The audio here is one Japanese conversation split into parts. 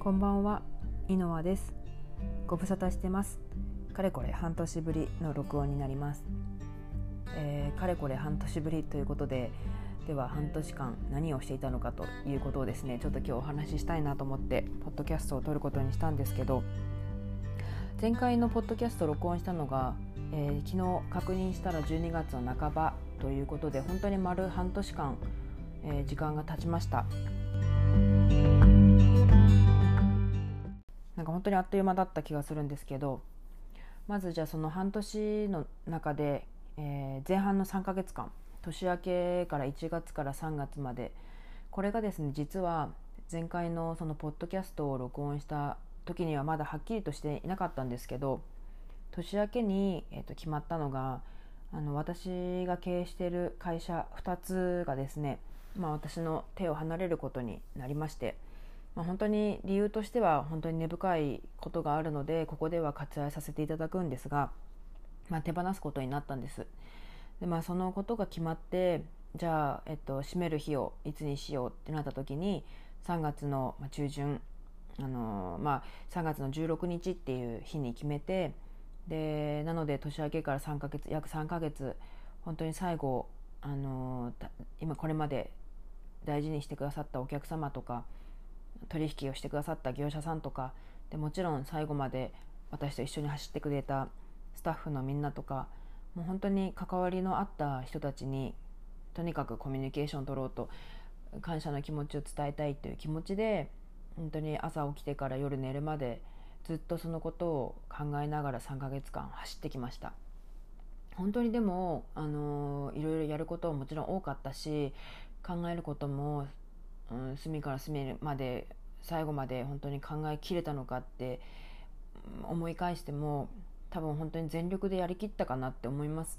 こんばんは、井上です。ご無沙汰してます。かれこれ半年ぶりの録音になります。えー、かれこれ半年ぶりということで、では半年間何をしていたのかということをですね、ちょっと今日お話ししたいなと思ってポッドキャストを撮ることにしたんですけど、前回のポッドキャスト録音したのが、えー、昨日確認したら12月の半ばということで、本当に丸半年間、えー、時間が経ちました。なんか本当にあっという間だった気がするんですけどまずじゃあその半年の中で、えー、前半の3ヶ月間年明けから1月から3月までこれがですね実は前回のそのポッドキャストを録音した時にはまだはっきりとしていなかったんですけど年明けに、えー、と決まったのがあの私が経営している会社2つがですね、まあ、私の手を離れることになりまして。まあ、本当に理由としては本当に根深いことがあるのでここでは割愛させていただくんですが、まあ、手放すことになったんです。でまあ、そのことが決まってじゃあ、えっと、閉める日をいつにしようってなった時に3月の中旬あのまあ、3月の16日っていう日に決めてでなので年明けから3ヶ月約3ヶ月本当に最後あの今これまで大事にしてくださったお客様とか取引をしてくださった業者さんとかでもちろん最後まで私と一緒に走ってくれたスタッフのみんなとかもう本当に関わりのあった人たちにとにかくコミュニケーションを取ろうと感謝の気持ちを伝えたいという気持ちで本当に朝起きてから夜寝るまでずっとそのことを考えながら3ヶ月間走ってきました。本当にでもあのいろいろやることももちろん多かったし考えることもうん、隅から隅まで最後まで本当に考えきれたのかって思い返しても多分本当に全力でやりきったかなって思います。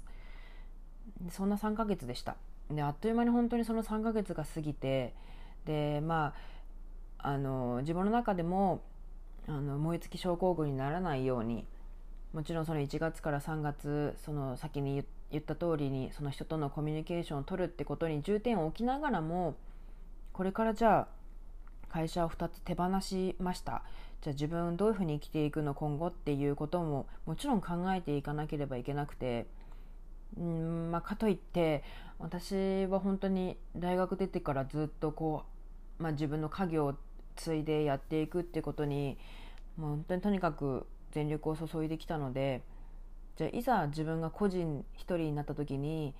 そんな3ヶ月でした。であっという間に本当にその3ヶ月が過ぎてでまああの自分の中でもあの燃え尽き症候群にならないようにもちろんその1月から3月その先に言った通りにその人とのコミュニケーションを取るってことに重点を置きながらもこれからじゃあ会社を2つ手放しました。じゃあ自分どういうふうに生きていくの今後っていうことももちろん考えていかなければいけなくて。うんまあ、かといって私は本当に大学出てからずっとこう、まあ、自分の家業を継いでやっていくってことにもう本当にとにかく全力を注いできたのでじゃあいざ自分が個人一人になった時に、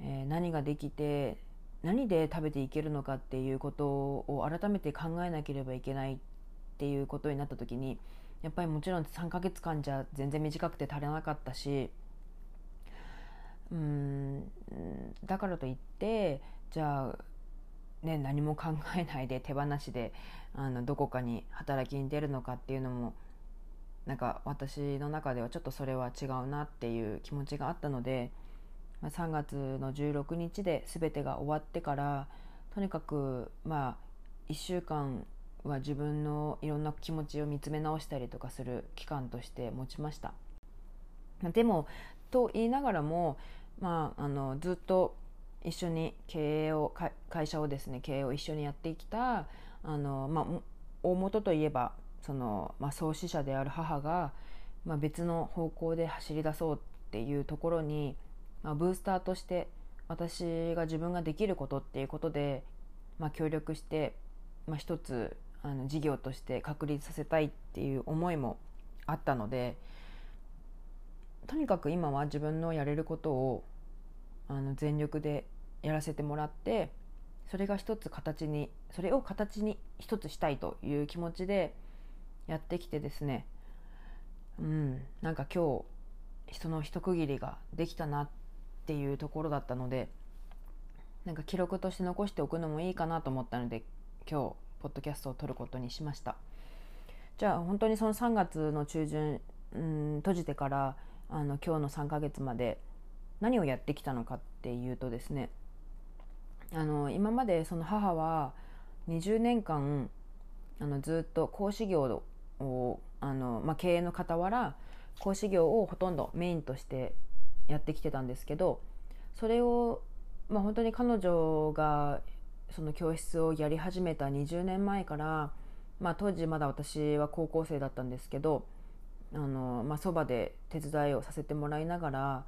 えー、何ができて何で食べていけるのかっていうことを改めて考えなければいけないっていうことになった時にやっぱりもちろん3ヶ月間じゃ全然短くて足りなかったしうんだからといってじゃあ、ね、何も考えないで手放しであのどこかに働きに出るのかっていうのもなんか私の中ではちょっとそれは違うなっていう気持ちがあったので。3月の16日で全てが終わってからとにかくまあ1週間は自分のいろんな気持ちを見つめ直したりとかする期間として持ちました。でもと言いながらも、まあ、あのずっと一緒に経営を会社をですね経営を一緒にやってきたあの、まあ、大元といえばその、まあ、創始者である母が、まあ、別の方向で走り出そうっていうところにまあ、ブースターとして私が自分ができることっていうことで、まあ、協力して、まあ、一つあの事業として確立させたいっていう思いもあったのでとにかく今は自分のやれることをあの全力でやらせてもらってそれが一つ形にそれを形に一つしたいという気持ちでやってきてですね。うんなんか今日人の一区切りができたなってっていうところだったのでなんか記録として残しておくのもいいかなと思ったので今日ポッドキャストを撮ることにしました。じゃあ本当にその3月の中旬、うん、閉じてからあの今日の3ヶ月まで何をやってきたのかっていうとですねあの今までその母は20年間あのずっと講師業をあの、まあ、経営の傍ら講師業をほとんどメインとしてやってきてたんですけどそれを、まあ、本当に彼女がその教室をやり始めた20年前からまあ、当時まだ私は高校生だったんですけどあの、まあ、そばで手伝いをさせてもらいながら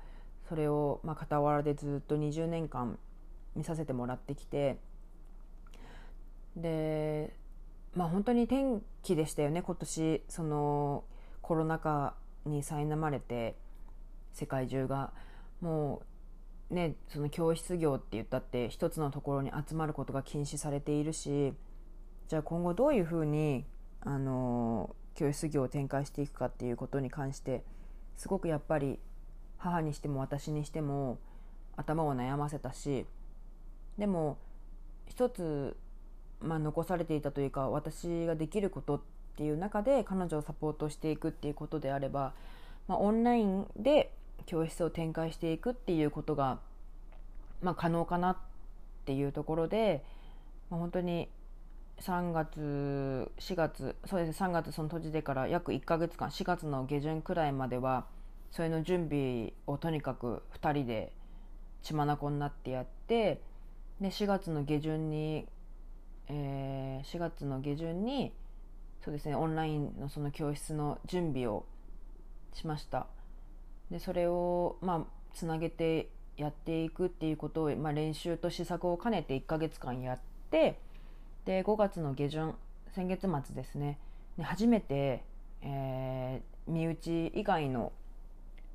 それを、まあ、傍らでずっと20年間見させてもらってきてでまあ本当に天気でしたよね今年そのコロナ禍に苛まれて。世界中がもうねその教室業って言ったって一つのところに集まることが禁止されているしじゃあ今後どういうふうにあの教室業を展開していくかっていうことに関してすごくやっぱり母にしても私にしても頭を悩ませたしでも一つまあ、残されていたというか私ができることっていう中で彼女をサポートしていくっていうことであれば、まあ、オンラインで教室を展開していくっていうことが、まあ、可能かなっていうところで、まあ、本当に3月4月そうですね3月その閉じてから約1ヶ月間4月の下旬くらいまではそれの準備をとにかく2人で血眼になってやってで4月の下旬にえー、4月の下旬にそうですねオンラインのその教室の準備をしました。でそれをまあつなげてやっていくっていうことを、まあ、練習と試作を兼ねて1ヶ月間やってで5月の下旬先月末ですね。で初めて、えー、身内以外の、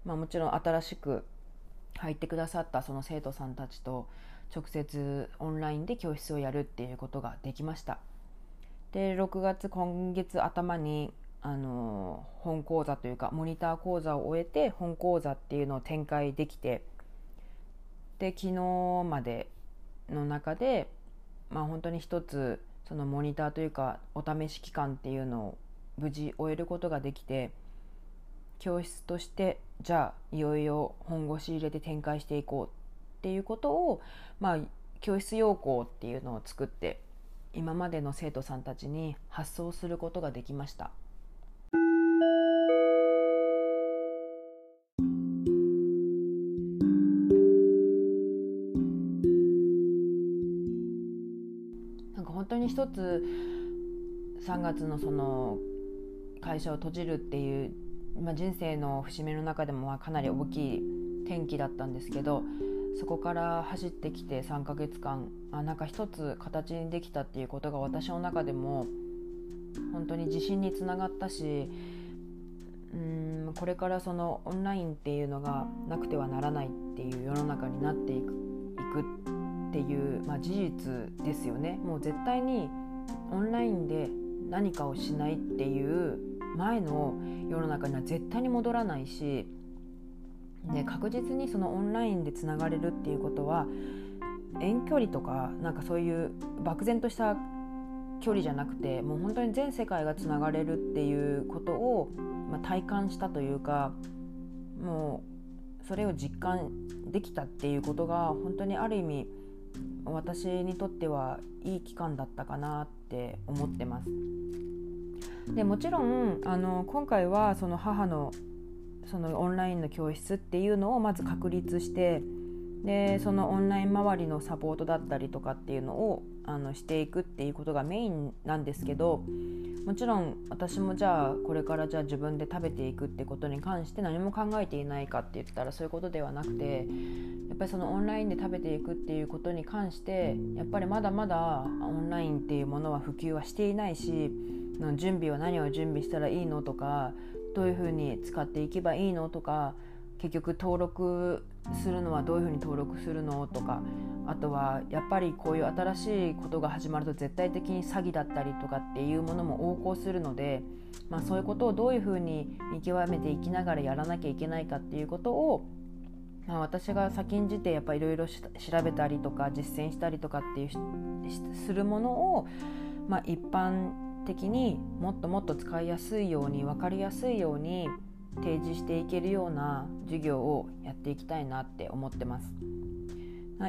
まあ、もちろん新しく入ってくださったその生徒さんたちと直接オンラインで教室をやるっていうことができました。で6月今月頭にあの本講座というかモニター講座を終えて本講座っていうのを展開できてで昨日までの中でまあ本当に一つそのモニターというかお試し期間っていうのを無事終えることができて教室としてじゃあいよいよ本腰入れて展開していこうっていうことを、まあ、教室要項っていうのを作って今までの生徒さんたちに発送することができました。本当に一つ3月のその会社を閉じるっていう、まあ、人生の節目の中でもかなり大きい転機だったんですけどそこから走ってきて3ヶ月間あなんか一つ形にできたっていうことが私の中でも本当に自信につながったしうんこれからそのオンラインっていうのがなくてはならないっていう世の中になっていくいくっていう、まあ、事実ですよね。もう絶対にオンラインで何かをしないっていう前の世の中には絶対に戻らないしで確実にそのオンラインでつながれるっていうことは遠距離とかなんかそういう漠然とした距離じゃなくてもう本当に全世界がつながれるっていうことを、まあ、体感したというかもうそれを実感できたっていうことが本当にある意味私にとってはいい期間だったかなって思ってます。でもちろんあの今回はその母のそのオンラインの教室っていうのをまず確立してでそのオンライン周りのサポートだったりとかっていうのをあのしていくっていうことがメインなんですけどもちろん私もじゃあこれからじゃあ自分で食べていくってことに関して何も考えていないかって言ったらそういうことではなくてやっぱりそのオンラインで食べていくっていうことに関してやっぱりまだまだオンラインっていうものは普及はしていないし準備は何を準備したらいいのとかどういうふうに使っていけばいいのとか結局登録するのはどういうふうに登録するのとかあとはやっぱりこういう新しいことが始まると絶対的に詐欺だったりとかっていうものも横行するので、まあ、そういうことをどういうふうに見極めていきながらやらなきゃいけないかっていうことを、まあ、私が先んじてやっぱりいろいろ調べたりとか実践したりとかっていうするものを、まあ、一般的にもっともっと使いやすいように分かりやすいように提示していけるような授業をやっていきたいなって思ってます。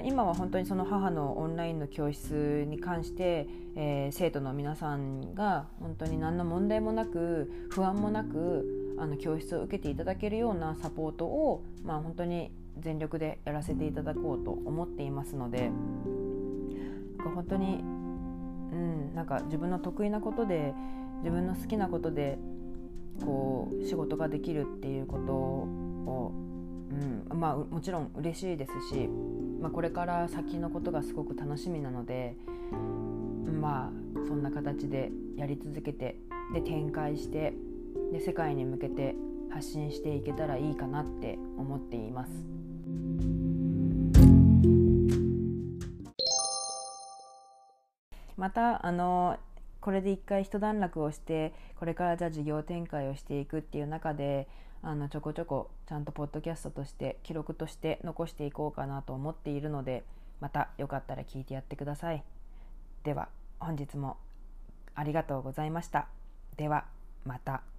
今は本当にその母のオンラインの教室に関して、えー、生徒の皆さんが本当に何の問題もなく不安もなくあの教室を受けていただけるようなサポートを、まあ、本当に全力でやらせていただこうと思っていますので本当にうん、なんか自分の得意なことで自分の好きなことでこう仕事ができるっていうことを、うん、まあもちろん嬉しいですし、まあ、これから先のことがすごく楽しみなのでまあそんな形でやり続けてで展開してで世界に向けて発信していけたらいいかなって思っています。またあのこれで一回一段落をしてこれからじゃあ事業展開をしていくっていう中であのちょこちょこちゃんとポッドキャストとして記録として残していこうかなと思っているのでまたよかったら聞いてやってください。では本日もありがとうございました。ではまた。